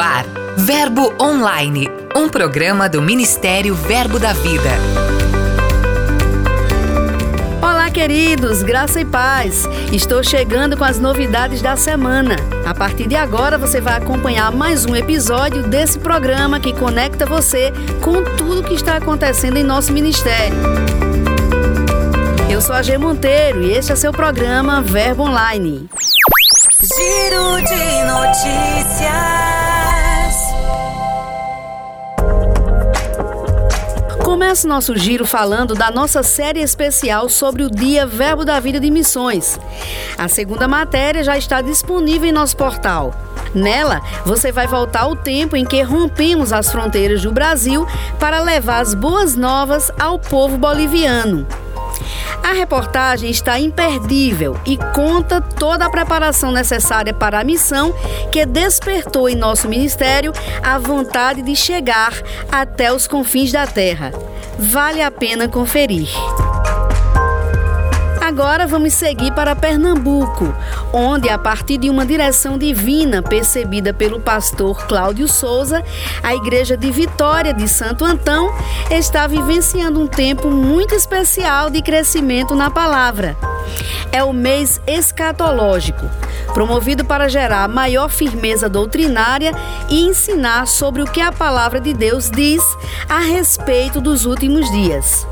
Ar, Verbo Online, um programa do Ministério Verbo da Vida. Olá, queridos, graça e paz. Estou chegando com as novidades da semana. A partir de agora, você vai acompanhar mais um episódio desse programa que conecta você com tudo que está acontecendo em nosso ministério. Eu sou a G Monteiro e este é seu programa Verbo Online. Giro de notícias. Começa nosso giro falando da nossa série especial sobre o Dia Verbo da Vida de Missões. A segunda matéria já está disponível em nosso portal. Nela, você vai voltar ao tempo em que rompemos as fronteiras do Brasil para levar as boas novas ao povo boliviano. A reportagem está imperdível e conta toda a preparação necessária para a missão que despertou em nosso ministério a vontade de chegar até os confins da terra. Vale a pena conferir. Agora vamos seguir para Pernambuco, onde, a partir de uma direção divina percebida pelo pastor Cláudio Souza, a Igreja de Vitória de Santo Antão está vivenciando um tempo muito especial de crescimento na palavra. É o mês escatológico, promovido para gerar maior firmeza doutrinária e ensinar sobre o que a palavra de Deus diz a respeito dos últimos dias.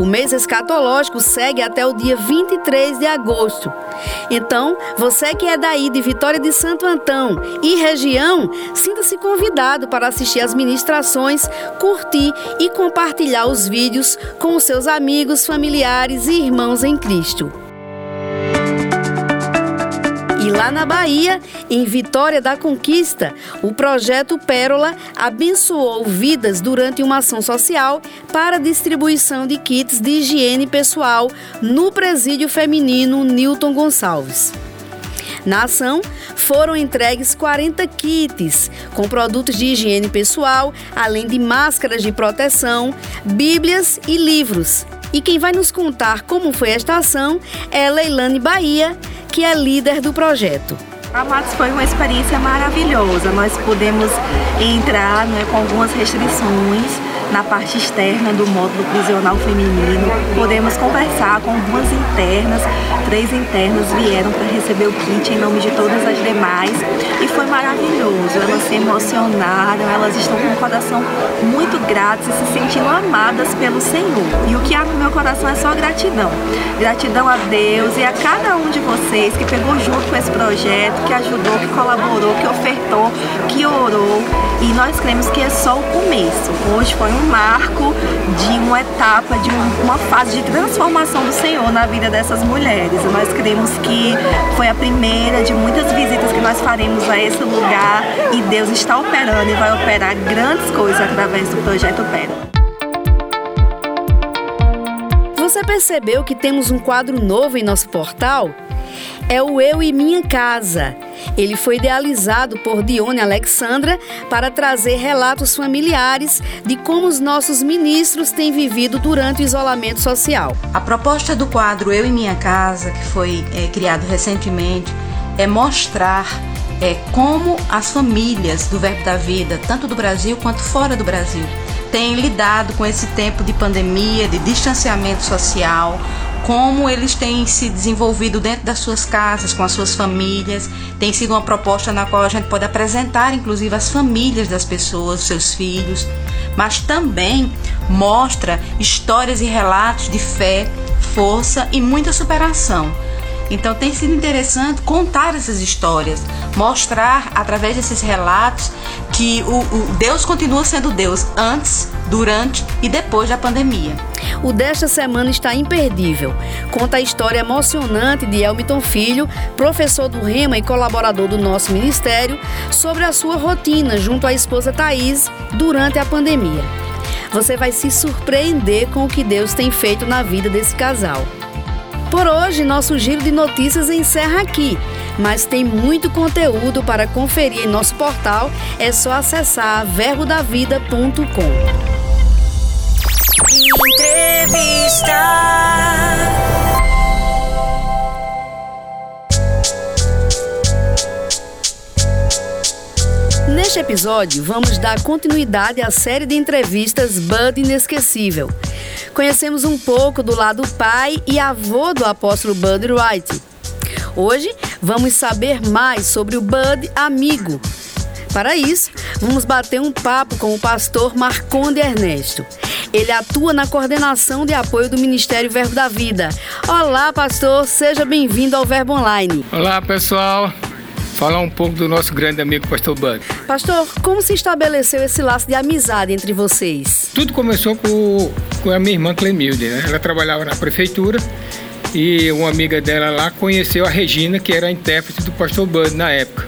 O mês escatológico segue até o dia 23 de agosto. Então, você que é daí de Vitória de Santo Antão e região, sinta-se convidado para assistir às ministrações, curtir e compartilhar os vídeos com os seus amigos, familiares e irmãos em Cristo. Lá na Bahia, em Vitória da Conquista, o projeto Pérola abençoou vidas durante uma ação social para distribuição de kits de higiene pessoal no presídio feminino Newton Gonçalves. Na ação, foram entregues 40 kits com produtos de higiene pessoal, além de máscaras de proteção, bíblias e livros. E quem vai nos contar como foi esta ação é Leilane Bahia, que é líder do projeto. Amados, foi uma experiência maravilhosa. Nós pudemos entrar né, com algumas restrições na parte externa do módulo prisional feminino. Podemos conversar com algumas internas, três internas vieram para receber o kit em nome de todas as demais e foi maravilhoso. Elas se emocionaram, elas estão com o coração muito gratas e se sentindo amadas pelo Senhor. E o que há no meu coração é só gratidão. Gratidão a Deus e a cada um de vocês que pegou junto com esse projeto, que ajudou, que colaborou, que ofertou, que orou. E nós cremos que é só o começo. Hoje foi um um marco de uma etapa, de uma fase de transformação do Senhor na vida dessas mulheres. Nós cremos que foi a primeira de muitas visitas que nós faremos a esse lugar e Deus está operando e vai operar grandes coisas através do projeto Pérola. Você percebeu que temos um quadro novo em nosso portal? É o Eu e Minha Casa. Ele foi idealizado por Dione Alexandra para trazer relatos familiares de como os nossos ministros têm vivido durante o isolamento social. A proposta do quadro Eu e Minha Casa, que foi é, criado recentemente, é mostrar é, como as famílias do Verbo da Vida, tanto do Brasil quanto fora do Brasil, têm lidado com esse tempo de pandemia, de distanciamento social, como eles têm se desenvolvido dentro das suas casas, com as suas famílias. Tem sido uma proposta na qual a gente pode apresentar, inclusive, as famílias das pessoas, seus filhos, mas também mostra histórias e relatos de fé, força e muita superação. Então tem sido interessante contar essas histórias, mostrar através desses relatos que o, o Deus continua sendo Deus antes, durante e depois da pandemia. O desta semana está imperdível. Conta a história emocionante de Elmiton Filho, professor do Rema e colaborador do nosso ministério, sobre a sua rotina junto à esposa Thaís durante a pandemia. Você vai se surpreender com o que Deus tem feito na vida desse casal. Por hoje, nosso giro de notícias encerra aqui, mas tem muito conteúdo para conferir em nosso portal. É só acessar verbodavida.com. Entrevista. Neste episódio, vamos dar continuidade à série de entrevistas Bud Inesquecível. Conhecemos um pouco do lado pai e avô do apóstolo Bud Wright. Hoje, vamos saber mais sobre o Bud amigo. Para isso, vamos bater um papo com o pastor Marconde Ernesto. Ele atua na coordenação de apoio do Ministério Verbo da Vida. Olá, pastor, seja bem-vindo ao Verbo Online. Olá, pessoal falar um pouco do nosso grande amigo Pastor Bud. Pastor, como se estabeleceu esse laço de amizade entre vocês? Tudo começou com, com a minha irmã Clemilde, né? Ela trabalhava na prefeitura e uma amiga dela lá conheceu a Regina, que era a intérprete do Pastor Bud na época.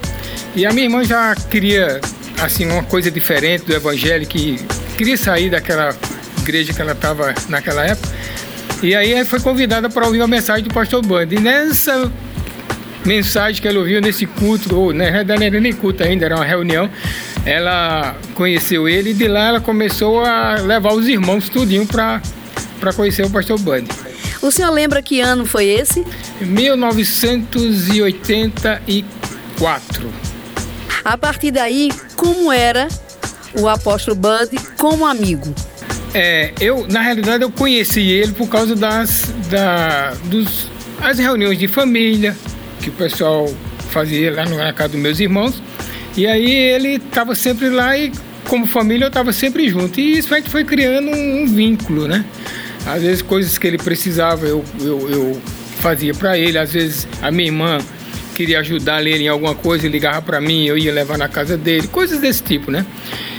E a minha irmã já queria, assim, uma coisa diferente do evangelho, que queria sair daquela igreja que ela estava naquela época. E aí foi convidada para ouvir a mensagem do Pastor Bud. E nessa mensagem que ela ouviu nesse culto, ou na verdade não era nem culto ainda, era uma reunião. Ela conheceu ele e de lá ela começou a levar os irmãos tudinho para conhecer o pastor Bud. O senhor lembra que ano foi esse? 1984. A partir daí, como era o apóstolo Bud como amigo? É, eu na realidade eu conheci ele por causa das da, dos as reuniões de família, que o pessoal fazia lá na casa dos meus irmãos. E aí ele estava sempre lá e, como família, eu estava sempre junto. E isso a gente foi criando um, um, vínculo, né? Às vezes, coisas que ele precisava, eu, eu, eu fazia para ele. Às vezes, a minha irmã queria ajudar ele em alguma coisa e ligava para mim, eu ia levar na casa dele. Coisas desse tipo, né?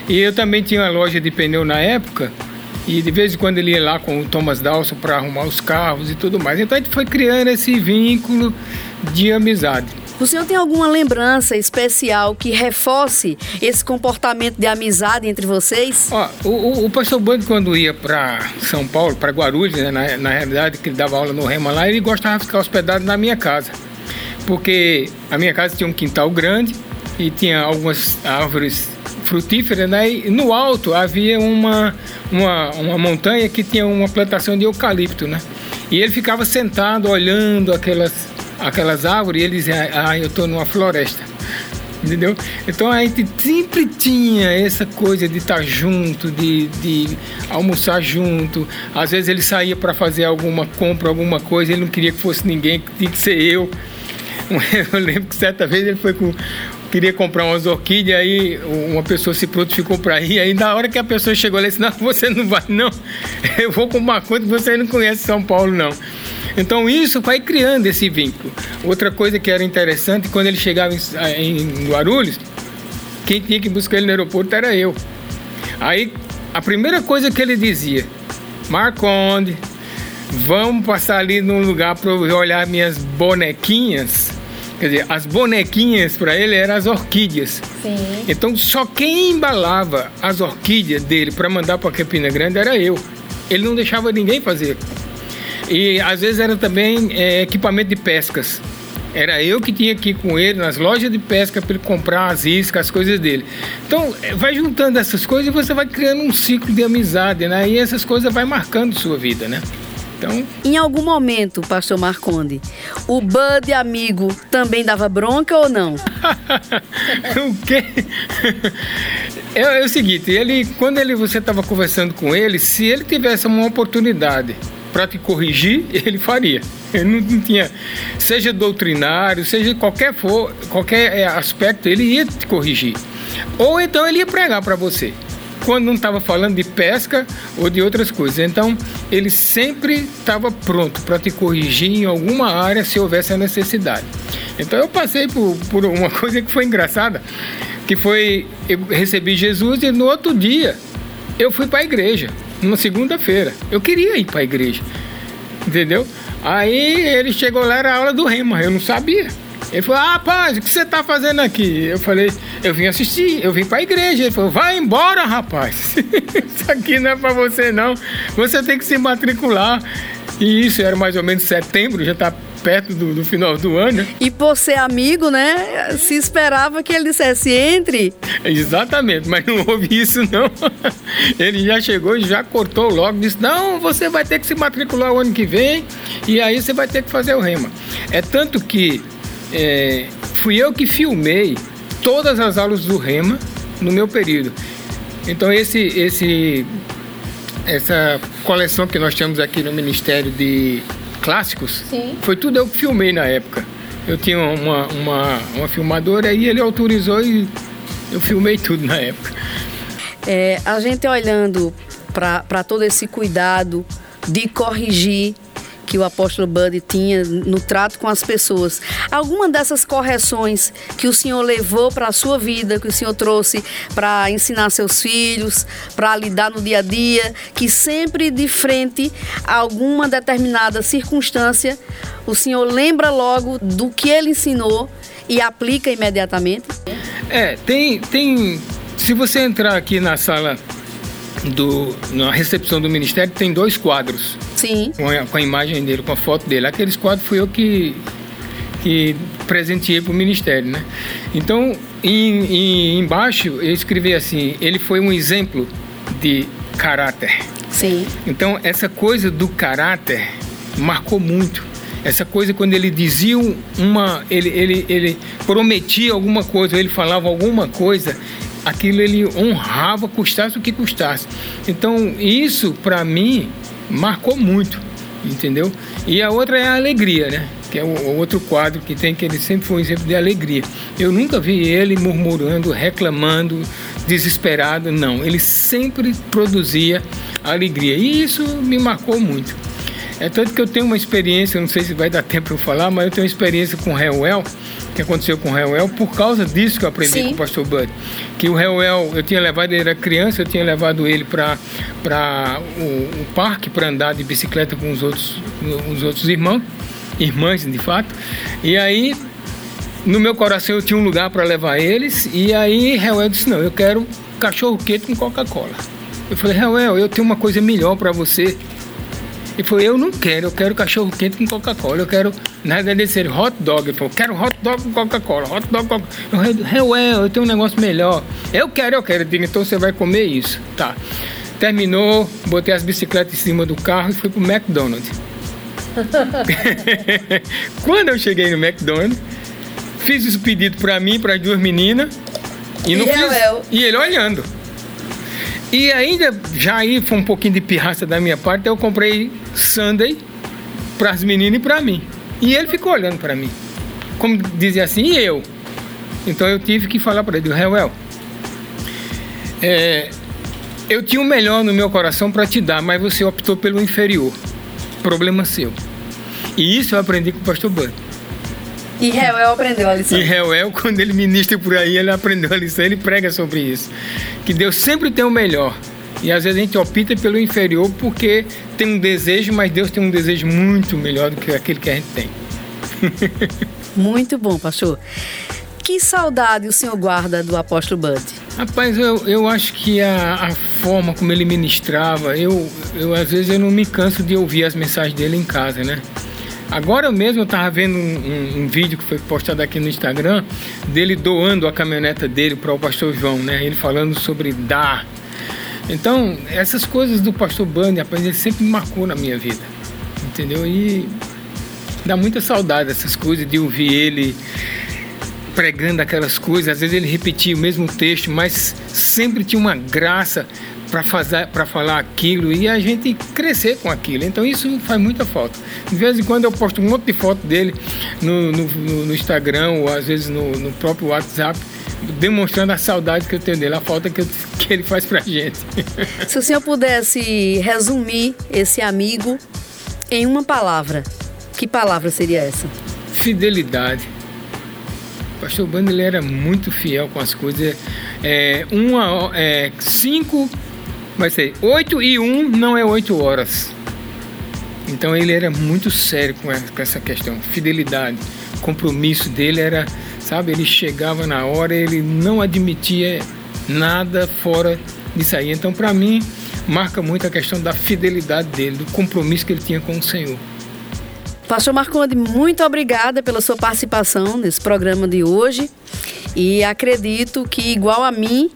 E eu também tinha uma loja de pneu na época. E de vez em quando ele ia lá com o Thomas Dawson para arrumar os carros e tudo mais. Então a gente foi criando esse vínculo de amizade. O senhor tem alguma lembrança especial que reforce esse comportamento de amizade entre vocês? Ó, o, o, pastor Bando, quando ia para São Paulo, para Guarulhos, né, na, na realidade, que ele dava aula no Rema lá, ele gostava de ficar hospedado na minha casa. Porque a minha casa tinha um quintal grande e tinha algumas árvores frutíferas, né? E no alto havia uma, uma, uma montanha que tinha uma plantação de eucalipto, né? E ele ficava sentado olhando aquelas aquelas árvores e ele dizia, ah, eu estou numa floresta. Entendeu? Então a gente sempre tinha essa coisa de estar tá junto, de, de almoçar junto. Às vezes ele saía para fazer alguma compra, alguma coisa, ele não queria que fosse ninguém, tinha que ser eu. Eu lembro que certa vez ele foi com queria comprar umas orquídeas, aí uma pessoa se prontificou para ir, aí na hora que a pessoa chegou, ele disse, não, você não vai não, eu vou com uma conta que você não conhece São Paulo não. Então isso vai criando esse vínculo. Outra coisa que era interessante, quando ele chegava em, em Guarulhos, quem tinha que buscar ele no aeroporto era eu. Aí a primeira coisa que ele dizia, Marconde, vamos passar ali num lugar para eu olhar minhas bonequinhas. Quer dizer, as bonequinhas para ele eram as orquídeas. Sim. Então só quem embalava as orquídeas dele para mandar para Campina Grande era eu. Ele não deixava ninguém fazer. E às vezes era também é, equipamento de pescas. Era eu que tinha que ir com ele nas lojas de pesca para ele comprar as iscas, as coisas dele. Então, é, vai juntando essas coisas e você vai criando um ciclo de amizade, né? E essas coisas vai marcando sua vida, né? Então... Em algum momento, pastor Marconde, o Bud amigo também dava bronca ou não? o quê? É, é, o seguinte, ele, quando ele, você estava conversando com ele, se ele tivesse uma oportunidade para te corrigir, ele faria. Ele não, não, tinha, seja doutrinário, seja qualquer for, qualquer é, aspecto, ele ia te corrigir. Ou então ele ia pregar para você. Quando não estava falando de pesca ou de outras coisas. Então, ele sempre estava pronto para te corrigir em alguma área se houvesse a necessidade. Então, eu passei por, por uma coisa que foi engraçada, que foi eu recebi Jesus e no outro dia eu fui para a igreja numa segunda-feira. Eu queria ir para a igreja, entendeu? Aí ele chegou lá, era a aula do Rema, eu não sabia. Ele falou, ah, rapaz, o que você está fazendo aqui? Eu falei, eu vim assistir, eu vim para a igreja. Ele falou, vai embora, rapaz. Isso aqui não é para você, não. Você tem que se matricular. E isso era mais ou menos setembro, já está perto do, do, final do ano. E por ser amigo, né? Se esperava que ele dissesse entre. Exatamente, mas não houve isso não. Ele já chegou e já cortou logo, disse: não, você vai ter que se matricular o ano que vem e aí você vai ter que fazer o rema. É tanto que é, fui eu que filmei todas as aulas do rema no meu período. Então esse, esse, essa coleção que nós temos aqui no Ministério de Clássicos, Sim. foi tudo eu que filmei na época. Eu tinha uma, uma, uma filmadora e ele autorizou e eu filmei tudo na época. É, a gente olhando para todo esse cuidado de corrigir que o apóstolo Buddy tinha no trato com as pessoas. Alguma dessas correções que o senhor levou para a sua vida, que o senhor trouxe para ensinar seus filhos, para lidar no dia a dia, que sempre de frente a alguma determinada circunstância, o senhor lembra logo do que ele ensinou e aplica imediatamente? É, tem, tem. Se você entrar aqui na sala do, na recepção do ministério, tem dois quadros Sim. com a, com a imagem dele, com a foto dele. Aqueles quadros fui eu que, que presenteei para o ministério, né? Então, em, em- embaixo, eu escrevi assim: ele foi um exemplo de caráter. Sim. Então, essa coisa do caráter marcou muito. Essa coisa quando ele dizia uma. Ele, ele, ele prometia alguma coisa, ele falava alguma coisa, aquilo ele honrava, custasse o que custasse. Então, isso para mim marcou muito, entendeu? E a outra é a alegria, né? Que é o, outro quadro que tem, que ele sempre foi um exemplo de alegria. Eu nunca vi ele murmurando, reclamando, desesperado, não. Ele sempre produzia alegria. E isso me marcou muito. É tanto que eu tenho uma experiência, não sei se vai dar tempo para eu falar, mas eu tenho uma experiência com o Reuel, que aconteceu com o Reuel, por causa disso que eu aprendi Sim. com o pastor Bud. Que o Reuel, eu tinha levado, ele era criança, eu tinha levado ele para o, o parque para andar de bicicleta com os outros, os outros irmãos, irmãs de fato. E aí, no meu coração eu tinha um lugar para levar eles, e aí Reuel disse: Não, eu quero cachorro quente com Coca-Cola. Eu falei: Reuel, eu tenho uma coisa melhor para você. Ele falou, eu não quero, eu quero cachorro quente com Coca-Cola, eu quero, na verdade, ele disse, hot dog. Ele falou, quero hot dog com Coca-Cola, hot dog com Coca-Cola. Eu "Ué, eu tenho um negócio melhor. Eu quero, eu quero. Eu digo, então você vai comer isso. Tá. Terminou, botei as bicicletas em cima do carro e fui pro McDonald's. Quando eu cheguei no McDonald's, fiz esse pedido pra mim, para as duas meninas, e não E fiz. Rael? E ele olhando. E ainda, já aí foi um pouquinho de pirraça da minha parte, eu comprei Sunday para as meninas e para mim. E ele ficou olhando para mim. Como dizia assim, e eu? Então eu tive que falar para ele, Reuel, é, eu tinha o melhor no meu coração para te dar, mas você optou pelo inferior. Problema seu. E isso eu aprendi com o pastor Bud. E Reuel aprendeu a lição. E Reuel, quando ele ministra por aí, ele aprendeu a lição, ele prega sobre isso. Que Deus sempre tem o melhor. E às vezes a gente opta pelo inferior porque tem um desejo, mas Deus tem um desejo muito melhor do que aquele que a gente tem. Muito bom, pastor. Que saudade o senhor guarda do apóstolo Bud? Rapaz, eu, eu acho que a, a forma como ele ministrava, eu, eu às vezes eu não me canso de ouvir as mensagens dele em casa, né? Agora mesmo eu estava vendo um, um- um vídeo que foi postado aqui no Instagram dele doando a caminhoneta dele para o pastor João, né? Ele falando sobre dar. Então, essas coisas do pastor Band, rapaz, ele sempre me marcou na minha vida, entendeu? E dá muita saudade dessas coisas, de ouvir ele pregando aquelas coisas, às vezes ele repetia o mesmo texto, mas sempre tinha uma graça para fazer para falar aquilo e a gente crescer com aquilo. Então isso faz muita falta. De vez em quando eu posto um monte de foto dele no, no, no- Instagram ou às vezes no, no próprio WhatsApp, demonstrando a saudade que eu tenho dele, a falta que, eu- que ele faz pra gente. Se o senhor pudesse resumir esse amigo em uma palavra, que palavra seria essa? Fidelidade. O pastor Bando ele era muito fiel com as coisas. É, uma, é, cinco, vai ser oito e um não é oito horas. Então ele era muito sério com essa- com essa questão. Fidelidade, compromisso dele era, sabe, ele chegava na hora, ele não admitia nada fora disso aí. Então para mim marca muito a questão da fidelidade dele, do compromisso que ele tinha com o Senhor. Pastor Marconde, muito obrigada pela sua participação nesse programa de hoje. E acredito que, igual a mim,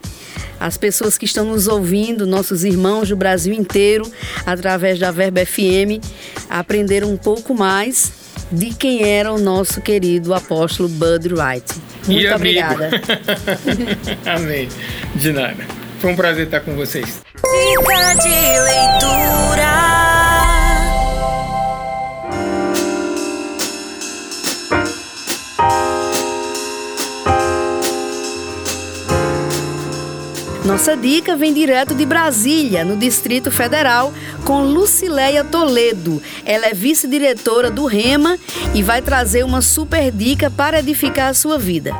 as pessoas que estão nos ouvindo, nossos irmãos do Brasil inteiro, através da Verba FM, aprenderam um pouco mais de quem era o nosso querido apóstolo Bud Wright. Muito E obrigada. Amém. De nada. Foi um prazer estar com vocês. Dica de leitura. Nossa dica vem direto de Brasília, no Distrito Federal, com Lucileia Toledo. Ela é vice-diretora do REMA e vai trazer uma super dica para edificar a sua vida.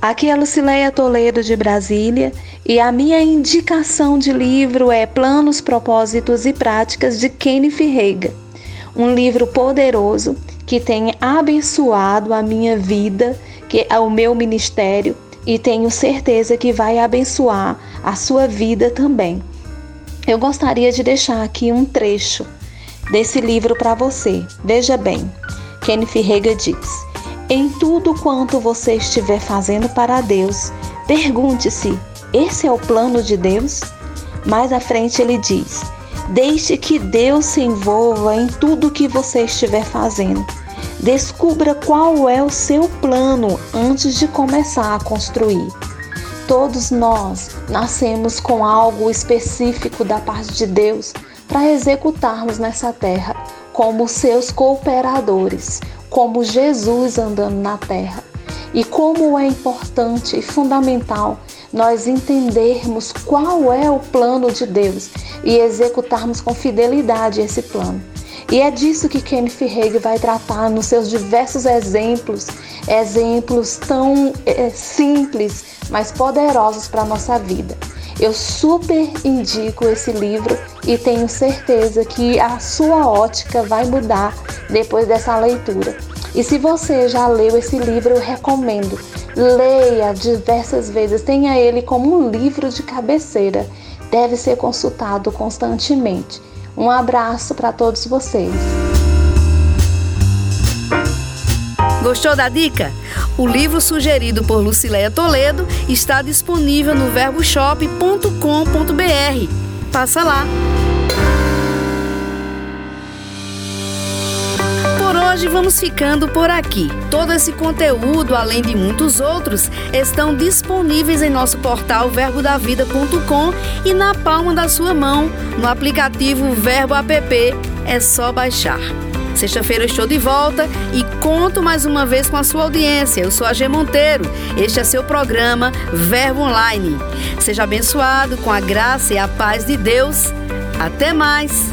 Aqui é Lucileia Toledo de Brasília e a minha indicação de livro é Planos, Propósitos e Práticas de Kenneth Reagan. Um livro poderoso que tem abençoado a minha vida, que é o meu ministério e tenho certeza que vai abençoar a sua vida também. Eu gostaria de deixar aqui um trecho desse livro para você. Veja bem, Kenneth Reagan diz: Em tudo quanto você estiver fazendo para Deus, pergunte-se: esse é o plano de Deus? Mais à frente ele diz: Deixe que Deus se envolva em tudo que você estiver fazendo. Descubra qual é o seu plano antes de começar a construir. Todos nós nascemos com algo específico da parte de Deus para executarmos nessa terra, como seus cooperadores, como Jesus andando na terra. E como é importante e fundamental nós entendermos qual é o plano de Deus e executarmos com fidelidade esse plano. E é disso que Kenneth Hagin vai tratar nos seus diversos exemplos, exemplos tão é, simples, mas poderosos para a nossa vida. Eu super indico esse livro e tenho certeza que a sua ótica vai mudar depois dessa leitura. E se você já leu esse livro, eu recomendo. Leia diversas vezes, tenha ele como um livro de cabeceira. Deve ser consultado constantemente. Um abraço para todos vocês. Gostou da dica? O livro sugerido por Lucileia Toledo está disponível no verboshop.com.br. Passa lá! Hoje vamos ficando por aqui. Todo esse conteúdo, além de muitos outros, estão disponíveis em nosso portal verbodavida.com e na palma da sua mão, no aplicativo Verbo App. É só baixar. Sexta-feira estou de volta e conto mais uma vez com a sua audiência. Eu sou a G Monteiro. Este é seu programa Verbo Online. Seja abençoado com a graça e a paz de Deus. Até mais.